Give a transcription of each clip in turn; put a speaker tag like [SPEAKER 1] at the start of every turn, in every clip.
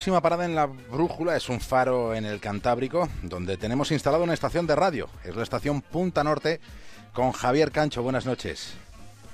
[SPEAKER 1] próxima parada en la brújula es un faro en el Cantábrico, donde tenemos instalado una estación de radio. Es la estación Punta Norte con Javier Cancho. Buenas noches.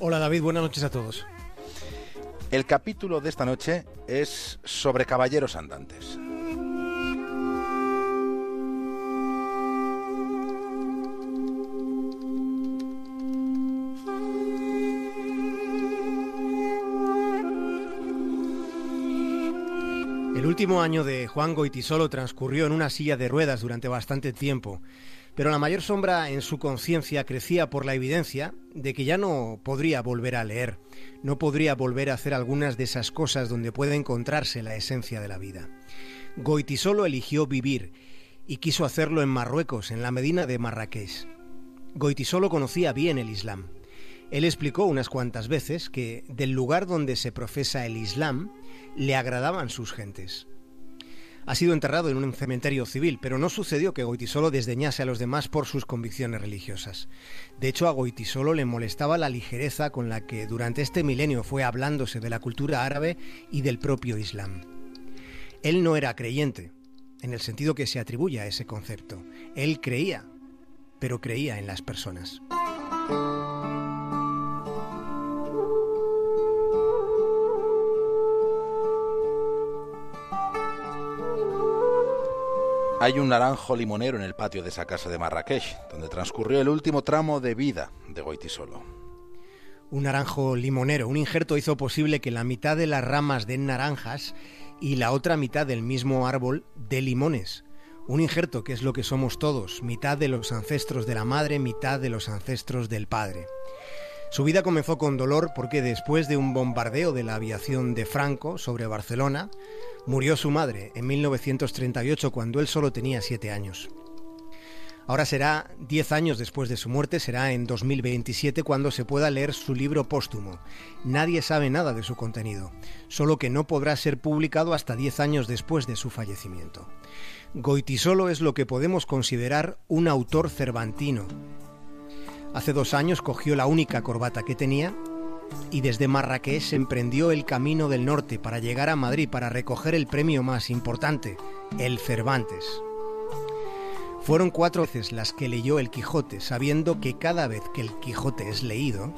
[SPEAKER 2] Hola David, buenas noches a todos.
[SPEAKER 1] El capítulo de esta noche es sobre caballeros andantes.
[SPEAKER 2] Último año de Juan Goitisolo transcurrió en una silla de ruedas durante bastante tiempo, pero la mayor sombra en su conciencia crecía por la evidencia de que ya no podría volver a leer, no podría volver a hacer algunas de esas cosas donde puede encontrarse la esencia de la vida. Goitisolo eligió vivir y quiso hacerlo en Marruecos, en la Medina de Marrakech. Goitisolo conocía bien el Islam. Él explicó unas cuantas veces que del lugar donde se profesa el Islam le agradaban sus gentes. Ha sido enterrado en un cementerio civil, pero no sucedió que Goitisolo desdeñase a los demás por sus convicciones religiosas. De hecho, a Goitisolo le molestaba la ligereza con la que durante este milenio fue hablándose de la cultura árabe y del propio Islam. Él no era creyente, en el sentido que se atribuye a ese concepto. Él creía, pero creía en las personas.
[SPEAKER 1] Hay un naranjo limonero en el patio de esa casa de Marrakech, donde transcurrió el último tramo de vida de Goitisolo.
[SPEAKER 2] Un naranjo limonero, un injerto hizo posible que la mitad de las ramas den naranjas y la otra mitad del mismo árbol de limones. Un injerto que es lo que somos todos, mitad de los ancestros de la madre, mitad de los ancestros del padre. Su vida comenzó con dolor porque después de un bombardeo de la aviación de Franco sobre Barcelona, murió su madre en 1938 cuando él solo tenía siete años. Ahora será diez años después de su muerte, será en 2027 cuando se pueda leer su libro póstumo. Nadie sabe nada de su contenido, solo que no podrá ser publicado hasta diez años después de su fallecimiento. Goitisolo es lo que podemos considerar un autor cervantino, Hace dos años cogió la única corbata que tenía y desde Marrakech emprendió el camino del norte para llegar a Madrid para recoger el premio más importante, el Cervantes. Fueron cuatro veces las que leyó el Quijote, sabiendo que cada vez que el Quijote es leído,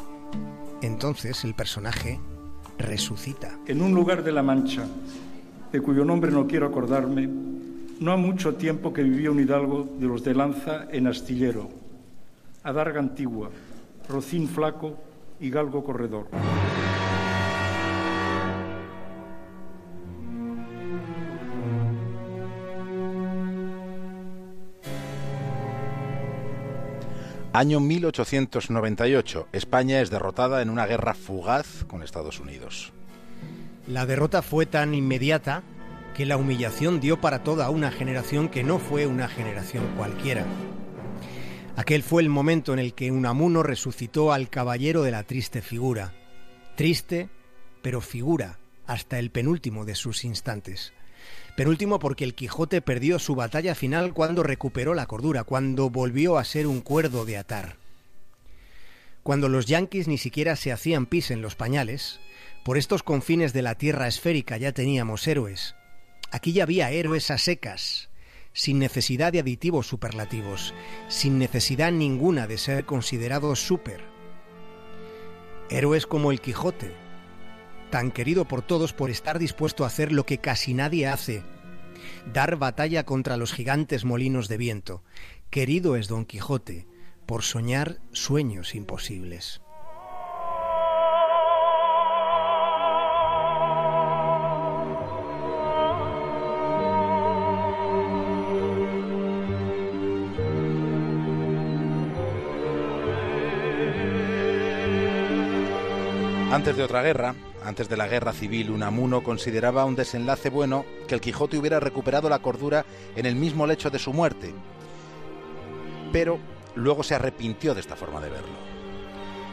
[SPEAKER 2] entonces el personaje resucita.
[SPEAKER 3] En un lugar de la Mancha, de cuyo nombre no quiero acordarme, no ha mucho tiempo que vivía un hidalgo de los de Lanza en Astillero, Adarga Antigua, Rocín Flaco y Galgo Corredor.
[SPEAKER 1] Año 1898. España es derrotada en una guerra fugaz con Estados Unidos.
[SPEAKER 2] La derrota fue tan inmediata que la humillación dio para toda una generación que no fue una generación cualquiera. Aquel fue el momento en el que Unamuno resucitó al caballero de la triste figura. Triste, pero figura, hasta el penúltimo de sus instantes. Penúltimo porque el Quijote perdió su batalla final cuando recuperó la cordura, cuando volvió a ser un cuerdo de atar. Cuando los yanquis ni siquiera se hacían pis en los pañales, por estos confines de la tierra esférica ya teníamos héroes. Aquí ya había héroes a secas, sin necesidad de aditivos superlativos, sin necesidad ninguna de ser considerados super. Héroes como el Quijote, tan querido por todos por estar dispuesto a hacer lo que casi nadie hace, dar batalla contra los gigantes molinos de viento. Querido es Don Quijote por soñar sueños imposibles.
[SPEAKER 1] Antes de otra guerra, antes de la guerra civil, Unamuno consideraba un desenlace bueno que el Quijote hubiera recuperado la cordura en el mismo lecho de su muerte. Pero luego se arrepintió de esta forma de verlo.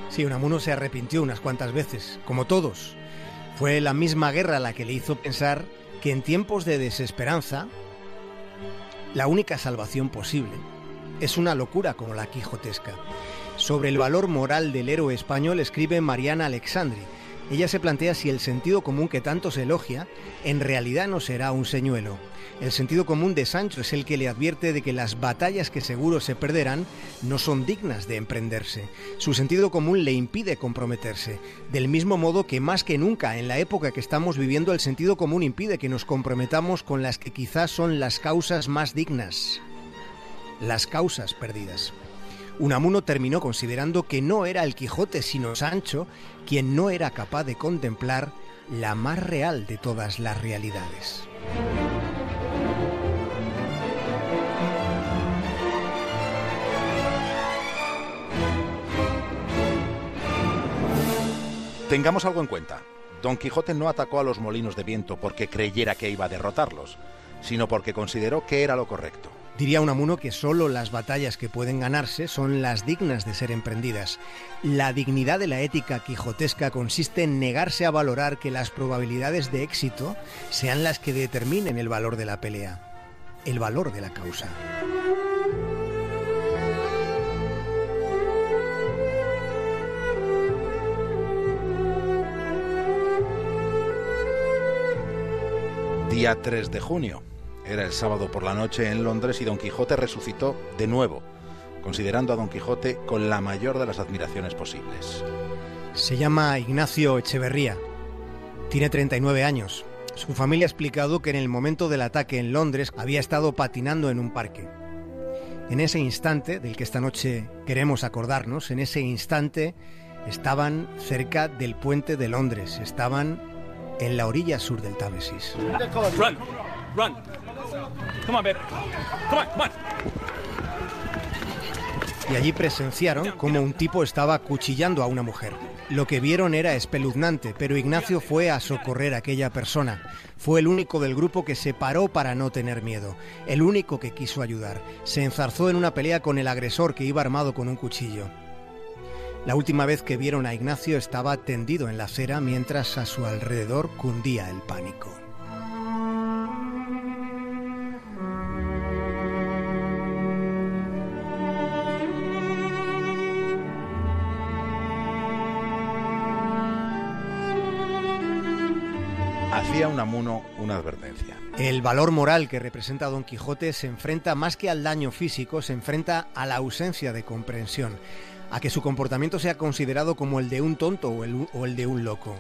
[SPEAKER 2] Sí, Unamuno se arrepintió unas cuantas veces, como todos. Fue la misma guerra la que le hizo pensar que en tiempos de desesperanza, la única salvación posible es una locura como la quijotesca. Sobre el valor moral del héroe español escribe Mariana Alexandri, ella se plantea si el sentido común que tanto se elogia en realidad no será un señuelo. El sentido común de Sancho es el que le advierte de que las batallas que seguro se perderán no son dignas de emprenderse. Su sentido común le impide comprometerse, del mismo modo que más que nunca en la época que estamos viviendo el sentido común impide que nos comprometamos con las que quizás son las causas más dignas, las causas perdidas. Unamuno terminó considerando que no era el Quijote sino Sancho quien no era capaz de contemplar la más real de todas las realidades.
[SPEAKER 1] Tengamos algo en cuenta. Don Quijote no atacó a los molinos de viento porque creyera que iba a derrotarlos, sino porque consideró que era lo correcto.
[SPEAKER 2] Diría Unamuno que solo las batallas que pueden ganarse son las dignas de ser emprendidas. La dignidad de la ética quijotesca consiste en negarse a valorar que las probabilidades de éxito sean las que determinen el valor de la pelea, el valor de la causa.
[SPEAKER 1] Día 3 de junio. Era el sábado por la noche en Londres y Don Quijote resucitó de nuevo, considerando a Don Quijote con la mayor de las admiraciones posibles.
[SPEAKER 2] Se llama Ignacio Echeverría. Tiene 39 años. Su familia ha explicado que en el momento del ataque en Londres había estado patinando en un parque. En ese instante, del que esta noche queremos acordarnos, en ese instante estaban cerca del puente de Londres, estaban en la orilla sur del Támesis.
[SPEAKER 4] Run, run.
[SPEAKER 2] Y allí presenciaron cómo un tipo estaba cuchillando a una mujer. Lo que vieron era espeluznante, pero Ignacio fue a socorrer a aquella persona. Fue el único del grupo que se paró para no tener miedo, el único que quiso ayudar. Se enzarzó en una pelea con el agresor que iba armado con un cuchillo. La última vez que vieron a Ignacio estaba tendido en la acera mientras a su alrededor cundía el pánico.
[SPEAKER 1] Hacía Unamuno una advertencia.
[SPEAKER 2] El valor moral que representa Don Quijote se enfrenta más que al daño físico, se enfrenta a la ausencia de comprensión, a que su comportamiento sea considerado como el de un tonto o el, o el de un loco.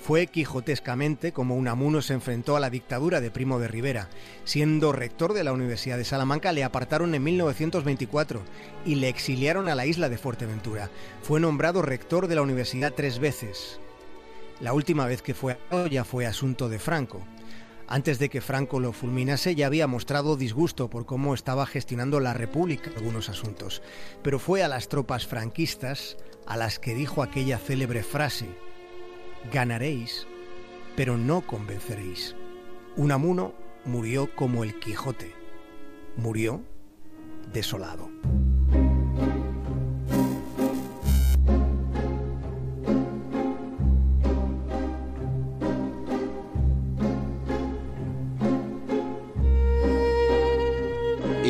[SPEAKER 2] Fue quijotescamente como Unamuno se enfrentó a la dictadura de Primo de Rivera. Siendo rector de la Universidad de Salamanca, le apartaron en 1924 y le exiliaron a la isla de Fuerteventura. Fue nombrado rector de la universidad tres veces. La última vez que fue ya fue asunto de Franco. Antes de que Franco lo fulminase ya había mostrado disgusto por cómo estaba gestionando la República algunos asuntos, pero fue a las tropas franquistas a las que dijo aquella célebre frase, ganaréis, pero no convenceréis. Unamuno murió como el Quijote, murió desolado.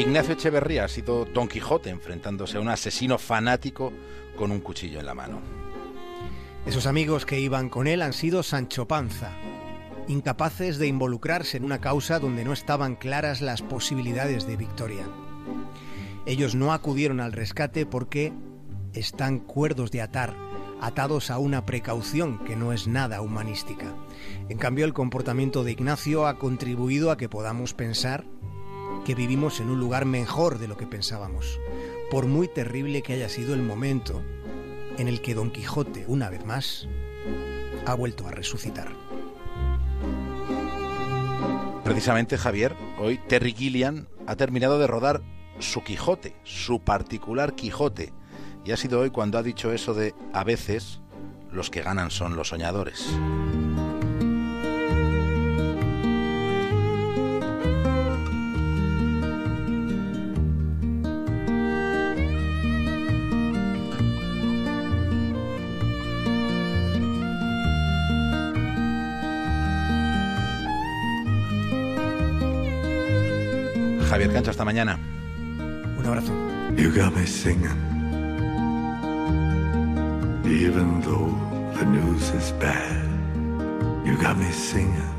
[SPEAKER 1] Ignacio Echeverría ha sido Don Quijote enfrentándose a un asesino fanático con un cuchillo en la mano.
[SPEAKER 2] Esos amigos que iban con él han sido Sancho Panza, incapaces de involucrarse en una causa donde no estaban claras las posibilidades de victoria. Ellos no acudieron al rescate porque están cuerdos de atar, atados a una precaución que no es nada humanística. En cambio, el comportamiento de Ignacio ha contribuido a que podamos pensar que vivimos en un lugar mejor de lo que pensábamos, por muy terrible que haya sido el momento en el que Don Quijote, una vez más, ha vuelto a resucitar.
[SPEAKER 1] Precisamente, Javier, hoy Terry Gilliam ha terminado de rodar su Quijote, su particular Quijote. Y ha sido hoy cuando ha dicho eso de a veces los que ganan son los soñadores. Javier Cancho, hasta mañana.
[SPEAKER 2] Un abrazo.
[SPEAKER 5] You got me singing, even though the news is bad. You got me singing